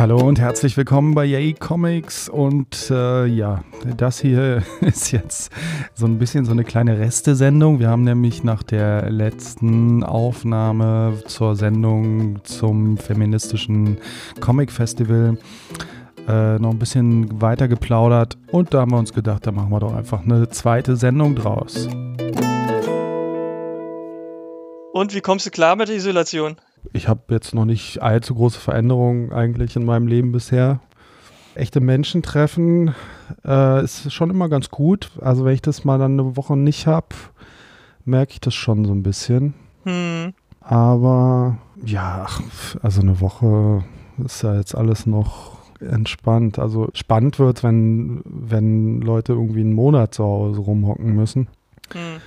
Hallo und herzlich willkommen bei Yay Comics und äh, ja, das hier ist jetzt so ein bisschen so eine kleine Restesendung. Wir haben nämlich nach der letzten Aufnahme zur Sendung zum feministischen Comic Festival äh, noch ein bisschen weiter geplaudert und da haben wir uns gedacht, da machen wir doch einfach eine zweite Sendung draus. Und wie kommst du klar mit der Isolation? Ich habe jetzt noch nicht allzu große Veränderungen eigentlich in meinem Leben bisher. Echte Menschen treffen äh, ist schon immer ganz gut. Also wenn ich das mal dann eine Woche nicht habe, merke ich das schon so ein bisschen. Hm. Aber ja, also eine Woche ist ja jetzt alles noch entspannt. Also spannend wird, wenn, wenn Leute irgendwie einen Monat zu Hause rumhocken müssen. Hm.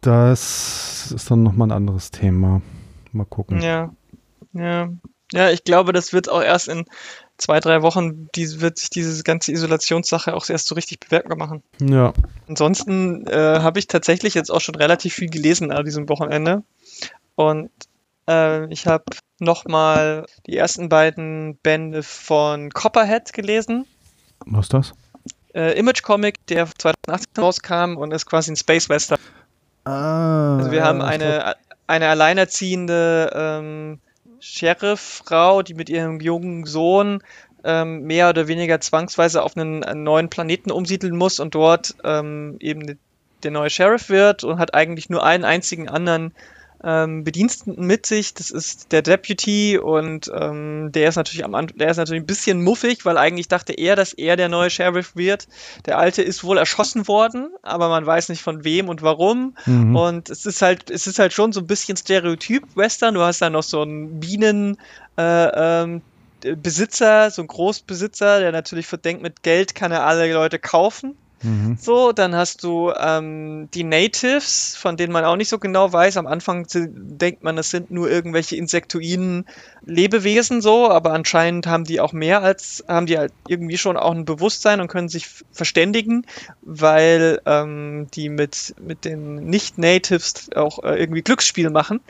Das ist dann nochmal ein anderes Thema. Mal gucken. Ja. Ja. Ja, ich glaube, das wird auch erst in zwei, drei Wochen, die, wird sich diese ganze Isolationssache auch erst so richtig bemerkbar machen. Ja. Ansonsten äh, habe ich tatsächlich jetzt auch schon relativ viel gelesen an diesem Wochenende. Und äh, ich habe nochmal die ersten beiden Bände von Copperhead gelesen. Was ist das? Äh, Image Comic, der 2018 rauskam und ist quasi ein Space Western. Ah. Also wir haben eine, eine alleinerziehende ähm, Sheriff-Frau, die mit ihrem jungen Sohn ähm, mehr oder weniger zwangsweise auf einen, einen neuen Planeten umsiedeln muss und dort ähm, eben der neue Sheriff wird und hat eigentlich nur einen einzigen anderen ähm, Bediensteten mit sich. Das ist der Deputy und ähm, der ist natürlich am der ist natürlich ein bisschen muffig, weil eigentlich dachte er, dass er der neue Sheriff wird. Der alte ist wohl erschossen worden, aber man weiß nicht von wem und warum. Mhm. Und es ist halt, es ist halt schon so ein bisschen Stereotyp-Western. Du hast da noch so einen Bienen, äh, ähm, Besitzer, so ein Großbesitzer, der natürlich verdenkt, mit Geld kann er alle Leute kaufen. Mhm. So, dann hast du ähm, die Natives, von denen man auch nicht so genau weiß. Am Anfang denkt man, das sind nur irgendwelche insektoiden Lebewesen so, aber anscheinend haben die auch mehr als, haben die halt irgendwie schon auch ein Bewusstsein und können sich verständigen, weil ähm, die mit, mit den Nicht-Natives auch äh, irgendwie Glücksspiel machen.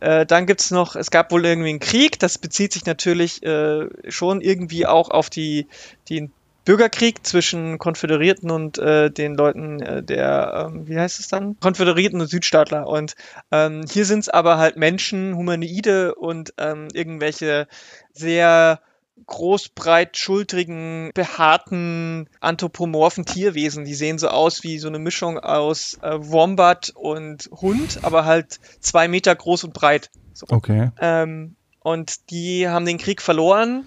Äh, dann gibt's noch, es gab wohl irgendwie einen Krieg, das bezieht sich natürlich äh, schon irgendwie auch auf die, die Bürgerkrieg zwischen Konföderierten und äh, den Leuten äh, der, ähm, wie heißt es dann? Konföderierten und Südstaatler. Und ähm, hier sind es aber halt Menschen, Humanoide und ähm, irgendwelche sehr großbreit schultrigen, behaarten, anthropomorphen Tierwesen. Die sehen so aus wie so eine Mischung aus äh, Wombat und Hund, aber halt zwei Meter groß und breit. So. Okay. Ähm, und die haben den Krieg verloren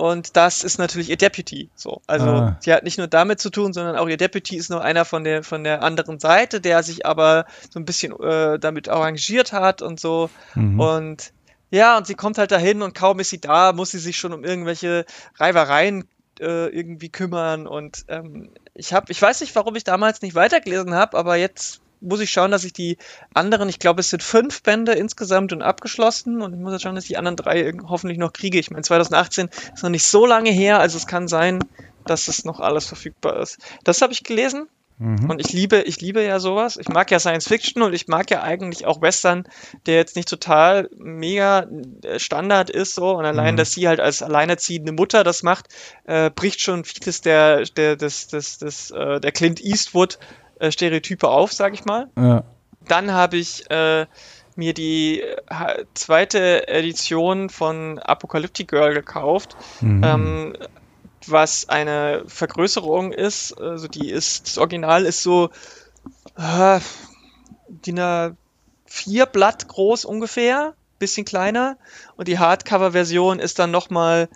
und das ist natürlich ihr Deputy. So, also Ah. sie hat nicht nur damit zu tun, sondern auch ihr Deputy ist nur einer von der von der anderen Seite, der sich aber so ein bisschen äh, damit arrangiert hat und so. Mhm. Und ja, und sie kommt halt dahin und kaum ist sie da, muss sie sich schon um irgendwelche Reibereien äh, irgendwie kümmern. Und ähm, ich habe, ich weiß nicht, warum ich damals nicht weitergelesen habe, aber jetzt muss ich schauen, dass ich die anderen, ich glaube, es sind fünf Bände insgesamt und abgeschlossen und ich muss jetzt schauen, dass ich die anderen drei hoffentlich noch kriege. Ich meine, 2018 ist noch nicht so lange her, also es kann sein, dass es noch alles verfügbar ist. Das habe ich gelesen Mhm. und ich liebe, ich liebe ja sowas. Ich mag ja Science Fiction und ich mag ja eigentlich auch Western, der jetzt nicht total mega äh, Standard ist so. Und allein, Mhm. dass sie halt als alleinerziehende Mutter das macht, äh, bricht schon vieles der, der, des, des, des, äh, der Clint Eastwood äh, Stereotype auf, sag ich mal. Ja. Dann habe ich äh, mir die zweite Edition von Apocalyptic Girl gekauft Mhm. ähm, was eine Vergrößerung ist. Also die ist, das Original ist so äh, DIN A4 Blatt groß ungefähr, bisschen kleiner. Und die Hardcover-Version ist dann nochmal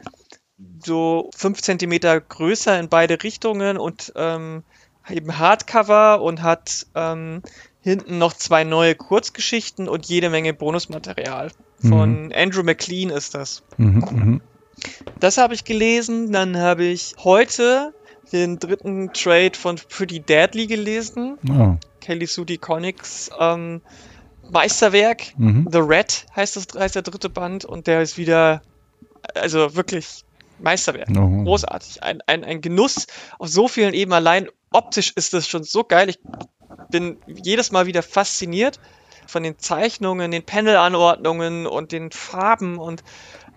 so 5 Zentimeter größer in beide Richtungen und ähm, eben Hardcover und hat ähm, hinten noch zwei neue Kurzgeschichten und jede Menge Bonusmaterial. Von Andrew McLean ist das. Mhm. Mhm. Das habe ich gelesen. Dann habe ich heute den dritten Trade von Pretty Deadly gelesen. Oh. Kelly Sue DeConnick's ähm, Meisterwerk. Mhm. The Red heißt, das, heißt der dritte Band und der ist wieder, also wirklich Meisterwerk. Oh. Großartig. Ein, ein, ein Genuss auf so vielen Ebenen. Allein optisch ist das schon so geil. Ich bin jedes Mal wieder fasziniert von den Zeichnungen, den Panelanordnungen und den Farben und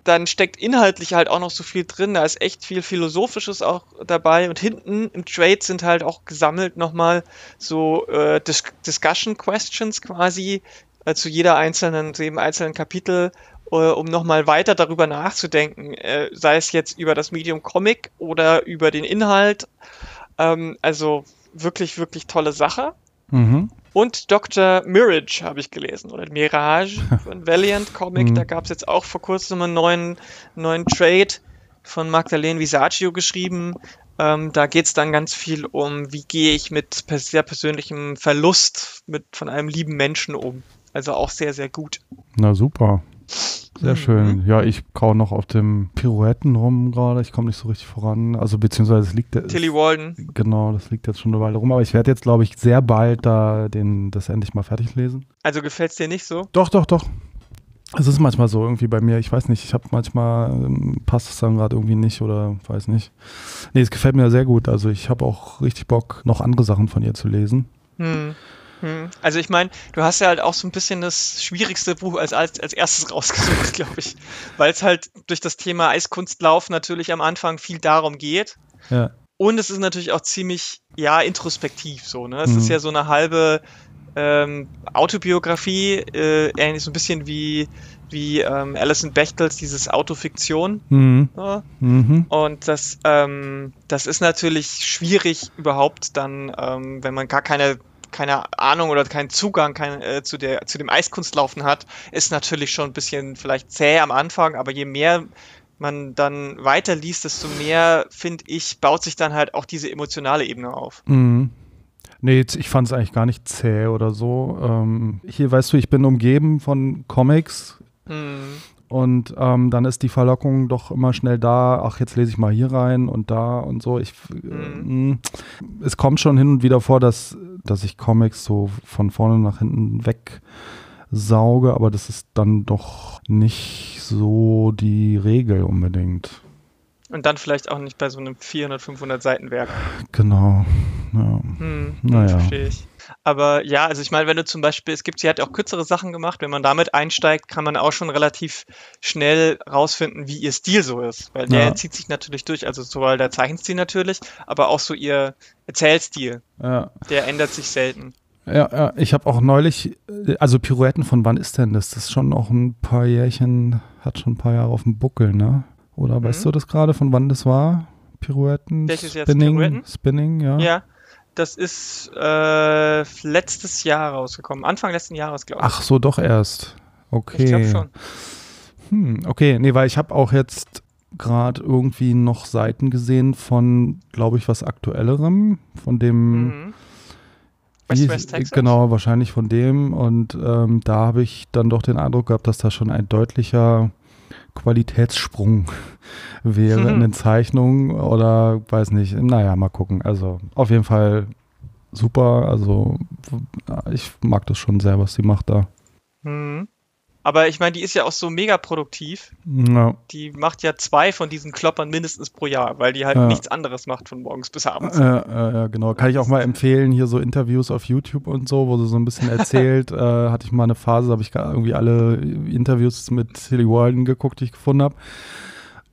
dann steckt inhaltlich halt auch noch so viel drin. Da ist echt viel Philosophisches auch dabei. Und hinten im Trade sind halt auch gesammelt nochmal so äh, Dis Discussion Questions quasi äh, zu jeder einzelnen, zu jedem einzelnen Kapitel, äh, um nochmal weiter darüber nachzudenken. Äh, sei es jetzt über das Medium Comic oder über den Inhalt. Ähm, also wirklich, wirklich tolle Sache. Mhm. Und Dr. Mirage habe ich gelesen, oder Mirage von Valiant Comic. Mhm. Da gab es jetzt auch vor kurzem einen neuen, neuen Trade von Magdalene Visaccio geschrieben. Ähm, da geht es dann ganz viel um, wie gehe ich mit sehr persönlichem Verlust mit, von einem lieben Menschen um. Also auch sehr, sehr gut. Na super. Sehr mhm. schön. Ja, ich kau noch auf dem Pirouetten rum gerade. Ich komme nicht so richtig voran. Also beziehungsweise es liegt. Tilly Walden. Genau, das liegt jetzt schon eine Weile rum. Aber ich werde jetzt, glaube ich, sehr bald da den, das endlich mal fertig lesen. Also gefällt es dir nicht so? Doch, doch, doch. Es ist manchmal so irgendwie bei mir. Ich weiß nicht. Ich habe manchmal ähm, passt es dann gerade irgendwie nicht oder weiß nicht. Nee, es gefällt mir sehr gut. Also ich habe auch richtig Bock, noch andere Sachen von ihr zu lesen. Hm. Hm. Also ich meine, du hast ja halt auch so ein bisschen das schwierigste Buch als, als, als erstes rausgesucht, glaube ich. Weil es halt durch das Thema Eiskunstlauf natürlich am Anfang viel darum geht. Ja. Und es ist natürlich auch ziemlich, ja, introspektiv so. Ne? Es mhm. ist ja so eine halbe ähm, Autobiografie, äh, ähnlich so ein bisschen wie, wie ähm, Alison Bechtels dieses Autofiktion. Mhm. Ja. Mhm. Und das, ähm, das ist natürlich schwierig überhaupt dann, ähm, wenn man gar keine keine Ahnung oder keinen Zugang kein, äh, zu, der, zu dem Eiskunstlaufen hat, ist natürlich schon ein bisschen vielleicht zäh am Anfang, aber je mehr man dann weiterliest, desto mehr, finde ich, baut sich dann halt auch diese emotionale Ebene auf. Mhm. Nee, ich fand es eigentlich gar nicht zäh oder so. Ähm, hier, weißt du, ich bin umgeben von Comics. Mhm. Und ähm, dann ist die Verlockung doch immer schnell da, ach, jetzt lese ich mal hier rein und da und so. Ich, mhm. äh, es kommt schon hin und wieder vor, dass, dass ich Comics so von vorne nach hinten wegsauge, aber das ist dann doch nicht so die Regel unbedingt. Und dann vielleicht auch nicht bei so einem 400, 500 Seiten Werk. Genau. Ja. Hm, naja. Verstehe ich. Aber ja, also ich meine, wenn du zum Beispiel, es gibt, sie hat auch kürzere Sachen gemacht, wenn man damit einsteigt, kann man auch schon relativ schnell rausfinden, wie ihr Stil so ist. Weil der ja. zieht sich natürlich durch, also sowohl der Zeichenstil natürlich, aber auch so ihr Erzählstil. Ja. Der ändert sich selten. Ja, ja, ich habe auch neulich, also Pirouetten von wann ist denn das? Das ist schon auch ein paar Jährchen, hat schon ein paar Jahre auf dem Buckel, ne? Oder mhm. weißt du das gerade, von wann das war? Pirouetten? Welches? Spinning, Pirouetten? Spinning, ja. Ja, das ist äh, letztes Jahr rausgekommen. Anfang letzten Jahres, glaube ich. Ach so, doch erst. Okay. Ich glaube schon. Hm, okay, nee, weil ich habe auch jetzt gerade irgendwie noch Seiten gesehen von, glaube ich, was aktuellerem, von dem mhm. West, West Texas? Genau, wahrscheinlich von dem. Und ähm, da habe ich dann doch den Eindruck gehabt, dass da schon ein deutlicher Qualitätssprung wäre mhm. in den Zeichnungen oder weiß nicht. Naja, mal gucken. Also auf jeden Fall super. Also ich mag das schon sehr, was sie macht da. Mhm. Aber ich meine, die ist ja auch so mega produktiv. Ja. Die macht ja zwei von diesen Kloppern mindestens pro Jahr, weil die halt ja. nichts anderes macht von morgens bis abends. Ja, ja, genau. Kann ich auch mal empfehlen, hier so Interviews auf YouTube und so, wo sie so ein bisschen erzählt. äh, hatte ich mal eine Phase, habe ich irgendwie alle Interviews mit Tilly Walden geguckt, die ich gefunden habe.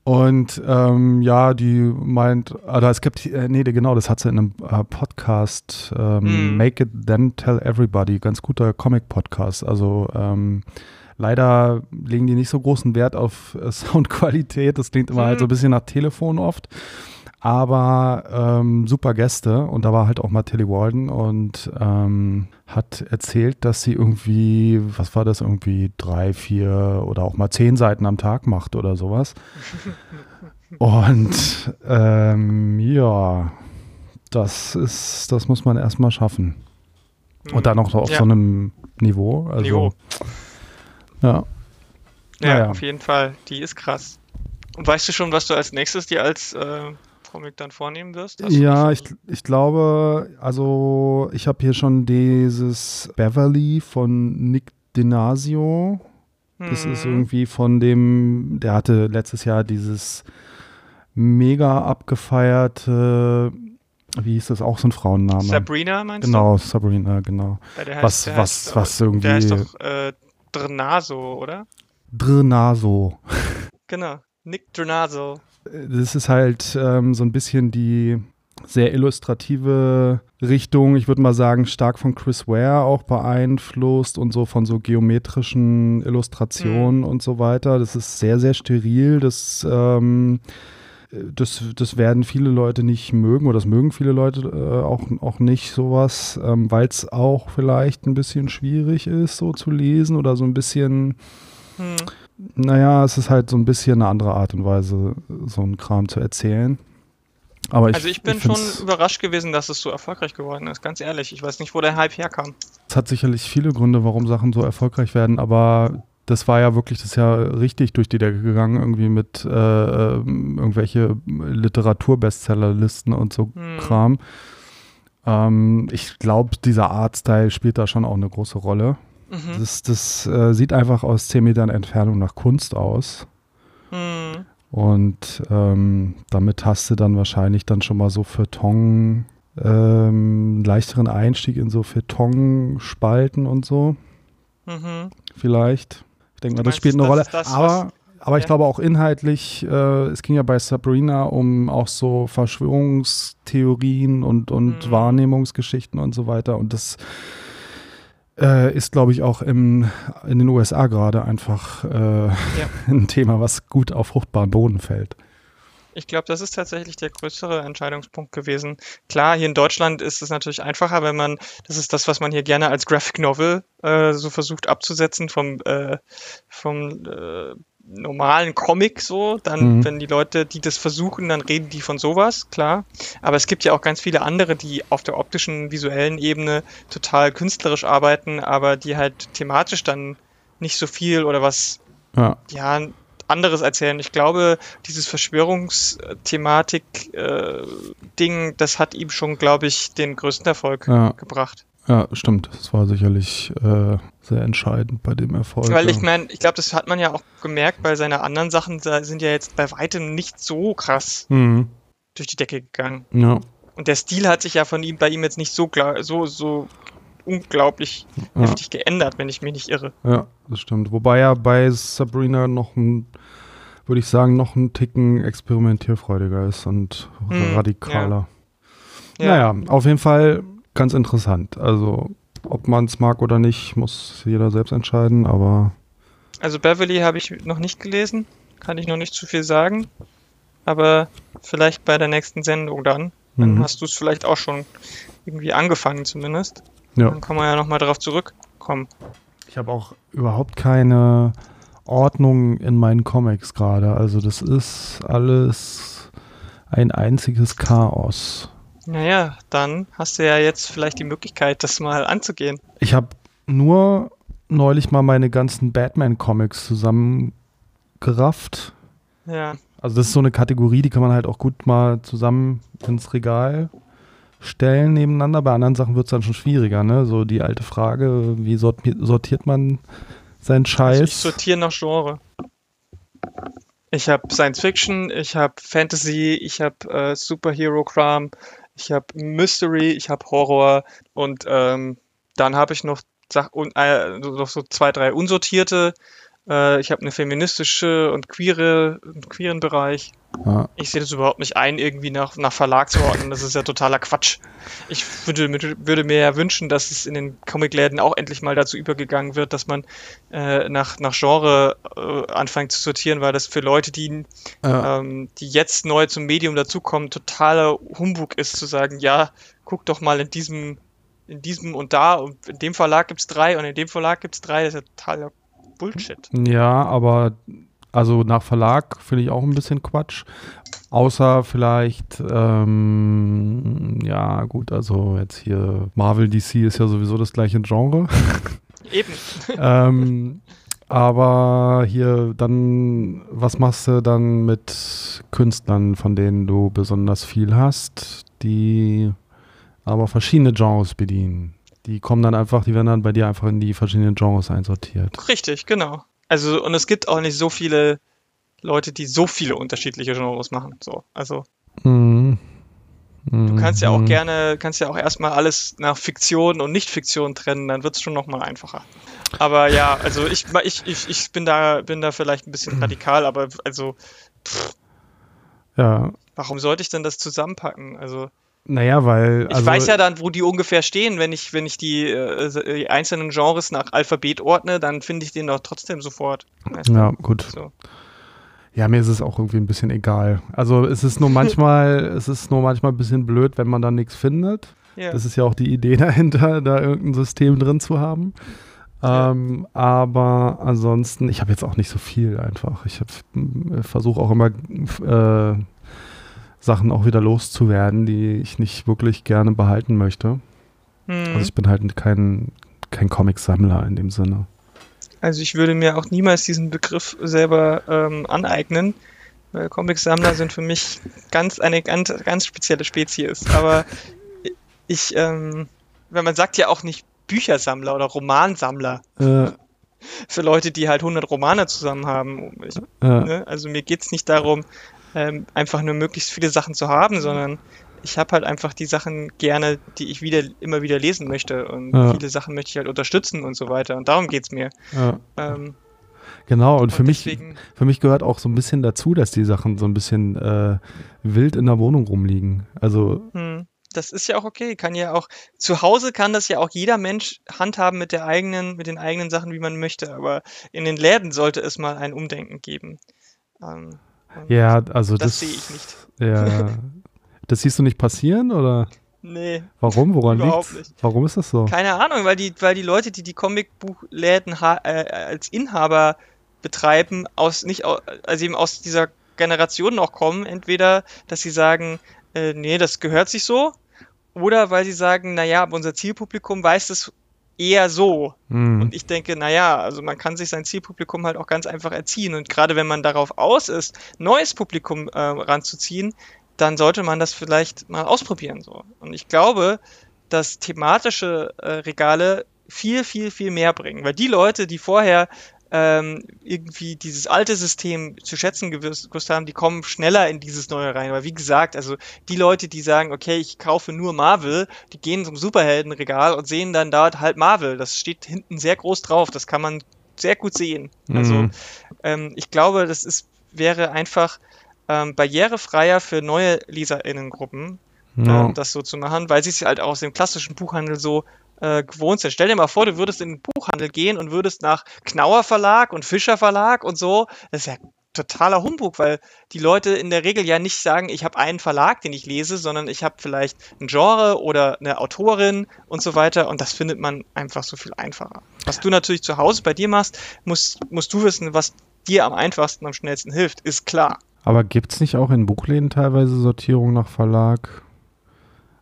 Und ähm, ja, die meint, also es gibt, äh, nee, genau, das hat sie in einem äh, Podcast, ähm, mm. Make It Then Tell Everybody, ganz guter Comic-Podcast. Also ähm, Leider legen die nicht so großen Wert auf äh, Soundqualität. Das klingt immer mhm. halt so ein bisschen nach Telefon oft. Aber ähm, super Gäste und da war halt auch mal Tilly Walden und ähm, hat erzählt, dass sie irgendwie, was war das, irgendwie drei, vier oder auch mal zehn Seiten am Tag macht oder sowas. und ähm, ja, das ist, das muss man erstmal schaffen. Und dann auch auf ja. so einem Niveau. Also, Niveau. Ja. Ja, ja, auf jeden Fall. Die ist krass. Und weißt du schon, was du als nächstes dir als äh, Comic dann vornehmen wirst? ja, ich, ich glaube, also ich habe hier schon dieses Beverly von Nick Denasio. Das hm. ist mhm. irgendwie von dem, der hatte letztes Jahr dieses mega abgefeierte, wie hieß das, auch so ein Frauenname? Sabrina meinst genau, du? Genau, Sabrina, genau. Ja, was, heißt, was, heißt, was irgendwie. Der ist doch äh, Drenaso, oder? Drenaso. genau. Nick Donazo. Das ist halt ähm, so ein bisschen die sehr illustrative Richtung, ich würde mal sagen, stark von Chris Ware auch beeinflusst und so von so geometrischen Illustrationen mhm. und so weiter. Das ist sehr, sehr steril. Das, ähm, das, das werden viele Leute nicht mögen oder das mögen viele Leute äh, auch, auch nicht sowas, ähm, weil es auch vielleicht ein bisschen schwierig ist, so zu lesen oder so ein bisschen. Mhm. Naja, es ist halt so ein bisschen eine andere Art und Weise, so einen Kram zu erzählen. Aber ich, also ich bin ich schon überrascht gewesen, dass es so erfolgreich geworden ist, ganz ehrlich. Ich weiß nicht, wo der Hype herkam. Es hat sicherlich viele Gründe, warum Sachen so erfolgreich werden, aber das war ja wirklich das Jahr richtig durch die Decke gegangen, irgendwie mit äh, ähm, irgendwelche Literatur-Bestsellerlisten und so hm. Kram. Ähm, ich glaube, dieser Artstyle spielt da schon auch eine große Rolle. Mhm. Das, das äh, sieht einfach aus 10 Metern Entfernung nach Kunst aus. Mhm. Und ähm, damit hast du dann wahrscheinlich dann schon mal so Feuilleton, ähm, leichteren Einstieg in so Feuilleton-Spalten und so. Mhm. Vielleicht. Denke mal, das spielt eine Rolle. Das, aber aber ich glaube auch inhaltlich, äh, es ging ja bei Sabrina um auch so Verschwörungstheorien und, und mhm. Wahrnehmungsgeschichten und so weiter. Und das äh, ist, glaube ich, auch im, in den USA gerade einfach äh, ja. ein Thema, was gut auf fruchtbaren Boden fällt. Ich glaube, das ist tatsächlich der größere Entscheidungspunkt gewesen. Klar, hier in Deutschland ist es natürlich einfacher, wenn man, das ist das, was man hier gerne als Graphic Novel äh, so versucht abzusetzen vom, äh, vom äh, normalen Comic so, dann, mhm. wenn die Leute, die das versuchen, dann reden die von sowas, klar. Aber es gibt ja auch ganz viele andere, die auf der optischen, visuellen Ebene total künstlerisch arbeiten, aber die halt thematisch dann nicht so viel oder was, ja, ja anderes erzählen. Ich glaube, dieses Verschwörungsthematik-Ding, äh, das hat ihm schon, glaube ich, den größten Erfolg ja. gebracht. Ja, stimmt. Das war sicherlich äh, sehr entscheidend bei dem Erfolg. Weil ich meine, ich glaube, das hat man ja auch gemerkt, bei seine anderen Sachen sind ja jetzt bei weitem nicht so krass mhm. durch die Decke gegangen. Ja. Und der Stil hat sich ja von ihm bei ihm jetzt nicht so so so unglaublich ja. heftig geändert, wenn ich mich nicht irre. Ja, das stimmt. Wobei er bei Sabrina noch ein, würde ich sagen, noch ein Ticken experimentierfreudiger ist und mhm, radikaler. Ja. Naja, auf jeden Fall ganz interessant. Also, ob man es mag oder nicht, muss jeder selbst entscheiden, aber. Also, Beverly habe ich noch nicht gelesen. Kann ich noch nicht zu viel sagen. Aber vielleicht bei der nächsten Sendung dann. Dann mhm. hast du es vielleicht auch schon irgendwie angefangen, zumindest. Ja. Dann kann man ja nochmal darauf zurückkommen. Ich habe auch überhaupt keine Ordnung in meinen Comics gerade. Also, das ist alles ein einziges Chaos. Naja, dann hast du ja jetzt vielleicht die Möglichkeit, das mal anzugehen. Ich habe nur neulich mal meine ganzen Batman-Comics zusammengerafft. Ja. Also das ist so eine Kategorie, die kann man halt auch gut mal zusammen ins Regal stellen nebeneinander. Bei anderen Sachen wird es dann schon schwieriger, ne? So die alte Frage, wie sortiert man seinen Scheiß? Also ich sortiere nach Genre. Ich habe Science Fiction, ich habe Fantasy, ich habe äh, Superhero-Kram, ich habe Mystery, ich habe Horror und ähm, dann habe ich noch, Sach äh, noch so zwei, drei unsortierte. Äh, ich habe eine feministische und queere, queeren Bereich. Ja. Ich sehe das überhaupt nicht ein, irgendwie nach, nach Verlag zu ordnen. Das ist ja totaler Quatsch. Ich würde, würde mir ja wünschen, dass es in den Comicläden auch endlich mal dazu übergegangen wird, dass man äh, nach, nach Genre äh, anfängt zu sortieren, weil das für Leute, die, ja. ähm, die jetzt neu zum Medium dazukommen, totaler Humbug ist, zu sagen, ja, guck doch mal in diesem, in diesem und da und in dem Verlag gibt es drei und in dem Verlag gibt es drei. Das ist ja totaler Bullshit. Ja, aber also nach Verlag finde ich auch ein bisschen Quatsch. Außer vielleicht, ähm, ja gut, also jetzt hier Marvel DC ist ja sowieso das gleiche Genre. Eben. ähm, aber hier dann, was machst du dann mit Künstlern, von denen du besonders viel hast, die aber verschiedene Genres bedienen? Die kommen dann einfach, die werden dann bei dir einfach in die verschiedenen Genres einsortiert. Richtig, genau. Also, und es gibt auch nicht so viele Leute, die so viele unterschiedliche Genres machen. So, also. Mhm. Du kannst ja auch Mhm. gerne, kannst ja auch erstmal alles nach Fiktion und Nicht-Fiktion trennen, dann wird es schon nochmal einfacher. Aber ja, also ich, ich, ich, ich bin da, bin da vielleicht ein bisschen radikal, aber also, Ja, warum sollte ich denn das zusammenpacken? Also, naja, weil. ich also, weiß ja dann, wo die ungefähr stehen, wenn ich, wenn ich die, äh, die einzelnen Genres nach Alphabet ordne, dann finde ich den doch trotzdem sofort. Weißt du? Ja, gut. So. Ja, mir ist es auch irgendwie ein bisschen egal. Also es ist nur manchmal, es ist nur manchmal ein bisschen blöd, wenn man da nichts findet. Ja. Das ist ja auch die Idee dahinter, da irgendein System drin zu haben. Ja. Ähm, aber ansonsten, ich habe jetzt auch nicht so viel einfach. Ich versuche auch immer äh, Sachen auch wieder loszuwerden, die ich nicht wirklich gerne behalten möchte. Hm. Also ich bin halt kein, kein Comic-Sammler in dem Sinne. Also ich würde mir auch niemals diesen Begriff selber ähm, aneignen, weil Comicsammler sind für mich ganz eine ganz, ganz spezielle Spezies. Aber ich, ähm, weil man sagt ja auch nicht Büchersammler oder Romansammler Äh, für Leute, die halt 100 Romane zusammen haben. Ich, äh, ne? Also mir geht's nicht darum, ähm, einfach nur möglichst viele Sachen zu haben, sondern ich habe halt einfach die Sachen gerne, die ich wieder immer wieder lesen möchte und Ja. viele Sachen möchte ich halt unterstützen und so weiter und darum geht's mir. äh, Ähm, genau, und für und mich, deswegen- für mich gehört auch so ein bisschen dazu, dass die Sachen so ein bisschen äh, wild in der Wohnung rumliegen. Also, Hm, das ist ja auch okay. Kann ja auch, zu Hause kann das ja auch jeder Mensch handhaben mit der eigenen, mit den eigenen Sachen, wie man möchte. Aber in den Läden sollte es mal ein Umdenken geben. Ähm, ja, also das das. sehe ich nicht. Ja. das siehst du nicht passieren oder Nee, warum? Woran liegt's? nicht. Warum ist das so? keine Ahnung, weil die, weil die Leute, die die Comicbuchläden äh, als Inhaber betreiben, aus nicht also eben aus dieser Generation noch kommen, entweder, dass sie sagen, äh, nee, das gehört sich so, oder weil sie sagen, naja, aber unser Zielpublikum weiß es eher so. Hm. Und ich denke, naja, also man kann sich sein Zielpublikum halt auch ganz einfach erziehen. Und gerade wenn man darauf aus ist, neues Publikum äh, ranzuziehen, dann sollte man das vielleicht mal ausprobieren. So. Und ich glaube, dass thematische äh, Regale viel, viel, viel mehr bringen. Weil die Leute, die vorher ähm, irgendwie dieses alte System zu schätzen gewusst haben, die kommen schneller in dieses neue rein. Aber wie gesagt, also die Leute, die sagen, okay, ich kaufe nur Marvel, die gehen zum Superheldenregal und sehen dann dort halt Marvel. Das steht hinten sehr groß drauf. Das kann man sehr gut sehen. Also Mhm. ähm, ich glaube, das ist, wäre einfach ähm, barrierefreier für neue LeserInnengruppen, ja. ähm, das so zu machen, weil sie es halt auch aus dem klassischen Buchhandel so äh, gewohnt sind. Stell dir mal vor, du würdest in den Buchhandel gehen und würdest nach Knauer Verlag und Fischer Verlag und so. Das ist ja totaler Humbug, weil die Leute in der Regel ja nicht sagen, ich habe einen Verlag, den ich lese, sondern ich habe vielleicht ein Genre oder eine Autorin und so weiter und das findet man einfach so viel einfacher. Was du natürlich zu Hause bei dir machst, musst, musst du wissen, was dir am einfachsten, am schnellsten hilft, ist klar. Aber gibt's nicht auch in Buchläden teilweise Sortierung nach Verlag?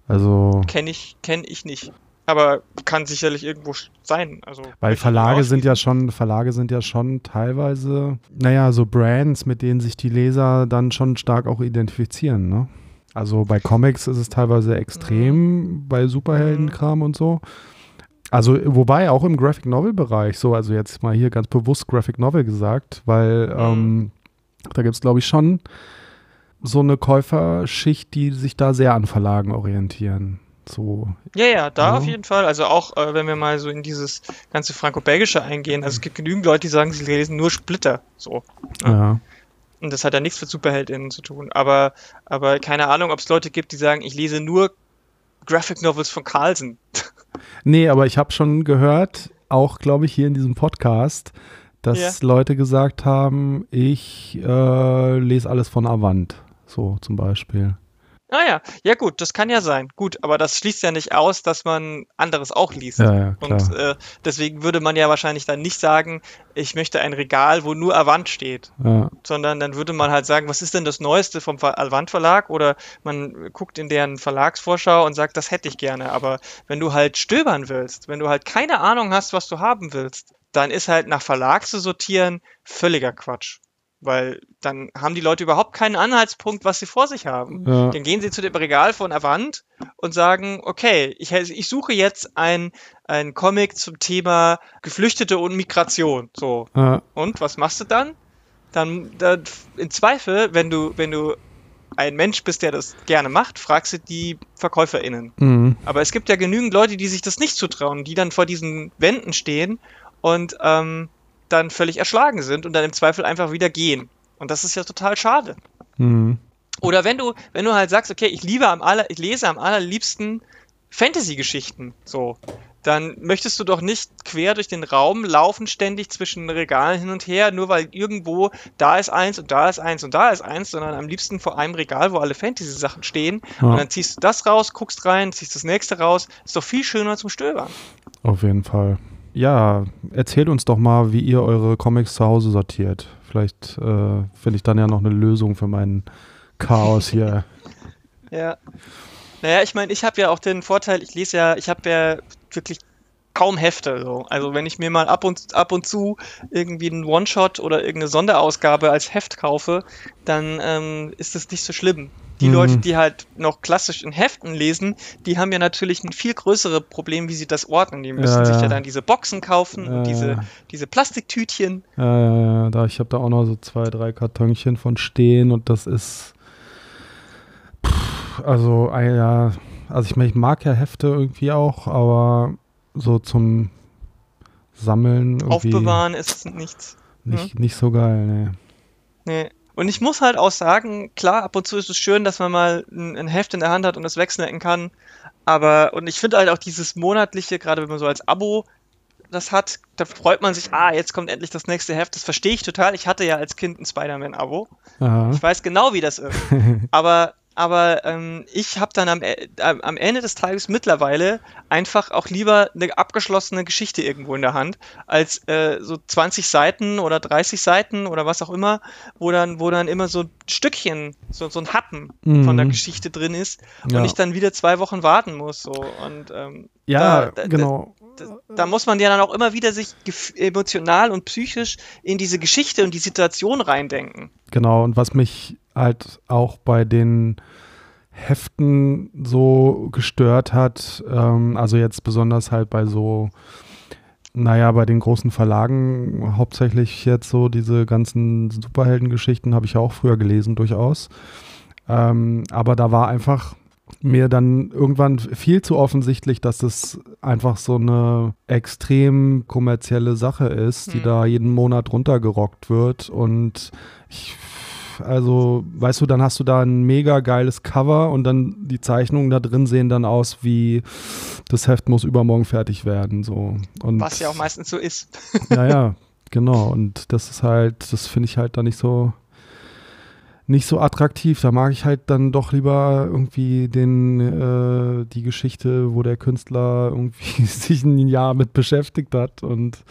Also, Kenne ich, kenn ich nicht. Aber kann sicherlich irgendwo sein. Also, weil Verlage sind ja schon, Verlage sind ja schon teilweise, naja, so Brands, mit denen sich die Leser dann schon stark auch identifizieren, ne? Also bei Comics ist es teilweise extrem, bei Superheldenkram und so. Also, wobei auch im Graphic Novel-Bereich, so, also jetzt mal hier ganz bewusst Graphic Novel gesagt, weil Mhm. ähm, da gibt es, glaube ich, schon so eine Käuferschicht, die sich da sehr an Verlagen orientieren. So, Ja, ja, da Ja. auf jeden Fall. Also auch, äh, wenn wir mal so in dieses ganze Franco-Belgische eingehen. Also es gibt genügend Leute, die sagen, sie lesen nur Splitter. So. Ja. ja. Und das hat ja nichts mit SuperheldInnen zu tun. Aber, aber keine Ahnung, ob es Leute gibt, die sagen, ich lese nur Graphic Novels von Carlsen. Nee, aber ich habe schon gehört, auch glaube ich hier in diesem Podcast, dass Ja. Leute gesagt haben, ich äh, lese alles von Avant. So zum Beispiel. Ah ja, ja gut, das kann ja sein. Gut, aber das schließt ja nicht aus, dass man anderes auch liest. Ja, ja. Und äh, deswegen würde man ja wahrscheinlich dann nicht sagen, ich möchte ein Regal, wo nur Avant steht. ja, sondern dann würde man halt sagen, was ist denn das Neueste vom Avant Verlag oder man guckt in deren Verlagsvorschau und sagt, das hätte ich gerne. Aber wenn du halt stöbern willst, wenn du halt keine Ahnung hast, was du haben willst, dann ist halt nach Verlag zu sortieren völliger Quatsch. Weil dann haben die Leute überhaupt keinen Anhaltspunkt, was sie vor sich haben. ja, Dann gehen sie zu dem Regal von Avant und sagen, okay, ich, ich suche jetzt ein, ein Comic zum Thema Geflüchtete und Migration. So, ja, und was machst du dann? Dann, dann in Zweifel, wenn du, wenn du ein Mensch bist, der das gerne macht, fragst du die VerkäuferInnen. Mhm. Aber es gibt ja genügend Leute, die sich das nicht zutrauen, die dann vor diesen Wänden stehen und ähm, dann völlig erschlagen sind und dann im Zweifel einfach wieder gehen. Und das ist ja total schade. Mhm. Oder wenn du, wenn du halt sagst, okay, ich liebe am aller, ich lese am allerliebsten Fantasy-Geschichten, so, dann möchtest du doch nicht quer durch den Raum laufen, ständig zwischen Regalen hin und her, nur weil irgendwo da ist eins und da ist eins und da ist eins, sondern am liebsten vor einem Regal, wo alle Fantasy-Sachen stehen. Ja. Und dann ziehst du das raus, guckst rein, ziehst das nächste raus. Ist doch viel schöner zum Stöbern. Auf jeden Fall. Ja, erzählt uns doch mal, wie ihr eure Comics zu Hause sortiert. Vielleicht äh, finde ich dann ja noch eine Lösung für mein Chaos hier. ja. Naja, ich meine, ich habe ja auch den Vorteil, ich lese ja, ich habe ja wirklich kaum Hefte. So. Also wenn ich mir mal ab und, ab und zu irgendwie einen One-Shot oder irgendeine Sonderausgabe als Heft kaufe, dann ähm, ist das nicht so schlimm. Die mhm. Leute, die halt noch klassisch in Heften lesen, die haben ja natürlich ein viel größeres Problem, wie sie das ordnen. Die müssen ja, sich ja dann diese Boxen kaufen ja, und diese, diese Plastiktütchen. Ja, ja, ja. Da, ich habe da auch noch so zwei, drei Kartonchen von stehen und das ist also, ah, ja, also ich, ich mag ja Hefte irgendwie auch, aber so zum Sammeln. Aufbewahren ist nichts. Nicht, hm? nicht so geil, nee. Nee. Und ich muss halt auch sagen, klar, ab und zu ist es schön, dass man mal ein, ein Heft in der Hand hat und es wegsnacken kann. Aber, und ich finde halt auch dieses monatliche, gerade wenn man so als Abo das hat, da freut man sich, ah, jetzt kommt endlich das nächste Heft. Das verstehe ich total. Ich hatte ja als Kind ein Spider-Man-Abo. Ich weiß genau, wie das ist. Aber aber ähm, ich habe dann am, äh, am Ende des Tages mittlerweile einfach auch lieber eine abgeschlossene Geschichte irgendwo in der Hand, als äh, so 20 Seiten oder 30 Seiten oder was auch immer, wo dann, wo dann immer so ein Stückchen, so, so ein Happen mhm. von der Geschichte drin ist ja. und ich dann wieder zwei Wochen warten muss. So. Und, ähm, ja, da, da, genau. Da, da, muss man ja dann auch immer wieder sich emotional und psychisch in diese Geschichte und die Situation reindenken. Genau, und was mich halt auch bei den Heften so gestört hat, ähm, also jetzt besonders halt bei so, naja, bei den großen Verlagen, hauptsächlich jetzt so diese ganzen Superheldengeschichten habe ich ja auch früher gelesen, durchaus. Ähm, aber da war einfach mir dann irgendwann viel zu offensichtlich, dass es einfach so eine extrem kommerzielle Sache ist, die mhm. da jeden Monat runtergerockt wird. Und ich also, weißt du, dann hast du da ein mega geiles Cover und dann die Zeichnungen da drin sehen dann aus wie das Heft muss übermorgen fertig werden. So. Und, Was ja auch meistens so ist. ja, ja, genau. Und das ist halt, das finde ich halt da nicht so nicht so attraktiv. Da mag ich halt dann doch lieber irgendwie den, äh, die Geschichte, wo der Künstler irgendwie sich ein Jahr mit beschäftigt hat und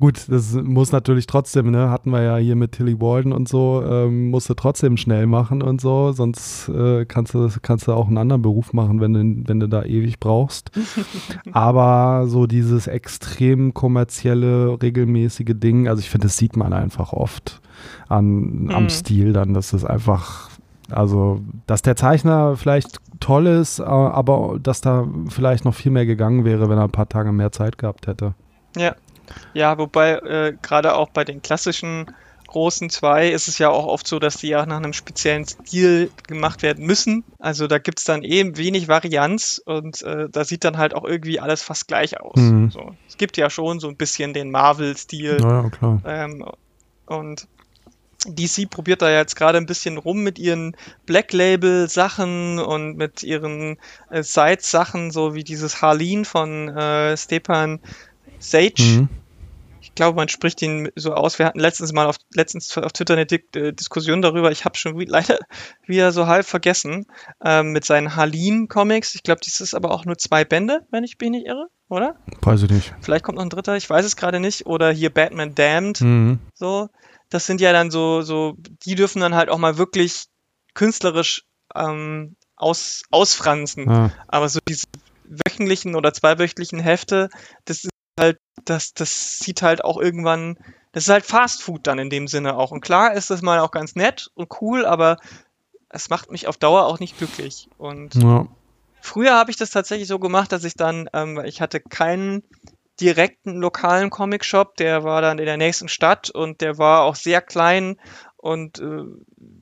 Gut, das muss natürlich trotzdem, ne, hatten wir ja hier mit Tilly Walden und so, ähm, musst du trotzdem schnell machen und so, sonst äh, kannst, du, kannst du auch einen anderen Beruf machen, wenn du, wenn du da ewig brauchst. Aber so dieses extrem kommerzielle, regelmäßige Ding, also ich finde, das sieht man einfach oft an, mhm. am Stil dann, dass es einfach also, dass der Zeichner vielleicht toll ist, aber dass da vielleicht noch viel mehr gegangen wäre, wenn er ein paar Tage mehr Zeit gehabt hätte. Ja, ja, wobei äh, gerade auch bei den klassischen großen zwei ist es ja auch oft so, dass die ja nach einem speziellen Stil gemacht werden müssen. Also da gibt es dann eben wenig Varianz und äh, da sieht dann halt auch irgendwie alles fast gleich aus. Mhm. So. Es gibt ja schon so ein bisschen den Marvel-Stil. Ja, klar. Ähm, und DC probiert da jetzt gerade ein bisschen rum mit ihren Black Label Sachen und mit ihren äh, Side-Sachen, so wie dieses Harleen von äh, Stepan Sage. Mhm. Ich glaube, man spricht ihn so aus. Wir hatten letztens mal auf, letztens auf Twitter eine Di äh, Diskussion darüber. Ich habe schon wie, leider wieder so halb vergessen. Ähm, mit seinen Harleen-Comics. Ich glaube, das ist aber auch nur zwei Bände, wenn ich mich nicht irre, oder? Weiß ich nicht. Vielleicht kommt noch ein dritter, ich weiß es gerade nicht. Oder hier Batman Damned. Mhm. So. Das sind ja dann so, so, die dürfen dann halt auch mal wirklich künstlerisch ähm, aus, ausfransen. Ah. Aber so diese wöchentlichen oder zweiwöchentlichen Hefte, das ist das, das sieht halt auch irgendwann, das ist halt Fast Food dann in dem Sinne auch. Und klar ist das mal auch ganz nett und cool, aber es macht mich auf Dauer auch nicht glücklich. Und ja. früher habe ich das tatsächlich so gemacht, dass ich dann, ähm, ich hatte keinen direkten lokalen Comic-Shop, der war dann in der nächsten Stadt und der war auch sehr klein und äh,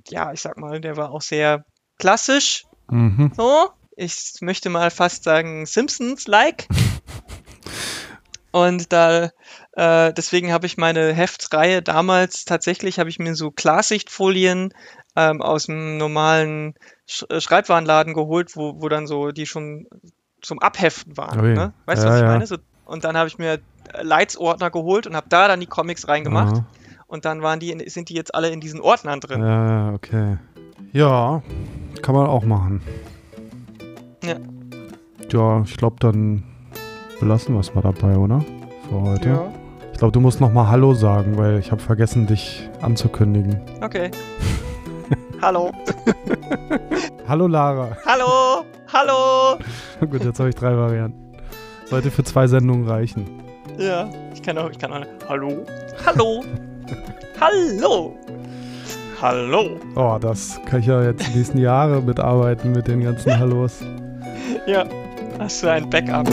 ja, ich sag mal, der war auch sehr klassisch. Mhm. So, ich möchte mal fast sagen Simpsons-like. Und da, äh, deswegen habe ich meine Heftreihe damals tatsächlich, habe ich mir so Klarsichtfolien ähm, aus dem normalen Sch äh, Schreibwarenladen geholt, wo, wo dann so die schon zum Abheften waren. Ne? Weißt du, Ja, was ich ja. meine? So, und dann habe ich mir Leitsordner geholt und habe da dann die Comics reingemacht. Aha. Und dann waren die, in, sind die jetzt alle in diesen Ordnern drin. Ja, okay. Ja, kann man auch machen. Ja. Ja, ich glaube, dann belassen wir es mal dabei, oder? Für heute. Ich glaube, du musst noch mal Hallo sagen, weil ich habe vergessen, dich anzukündigen. Okay. Hallo. Hallo Lara. Hallo. Hallo. Gut, jetzt habe ich drei Varianten. Sollte für zwei Sendungen reichen. Ja, ich kann auch, ich kann auch. Hallo. Hallo. Hallo. Hallo. Oh, das kann ich ja jetzt die nächsten Jahre mitarbeiten mit den ganzen Hallos. Ja. Hast du ein Backup?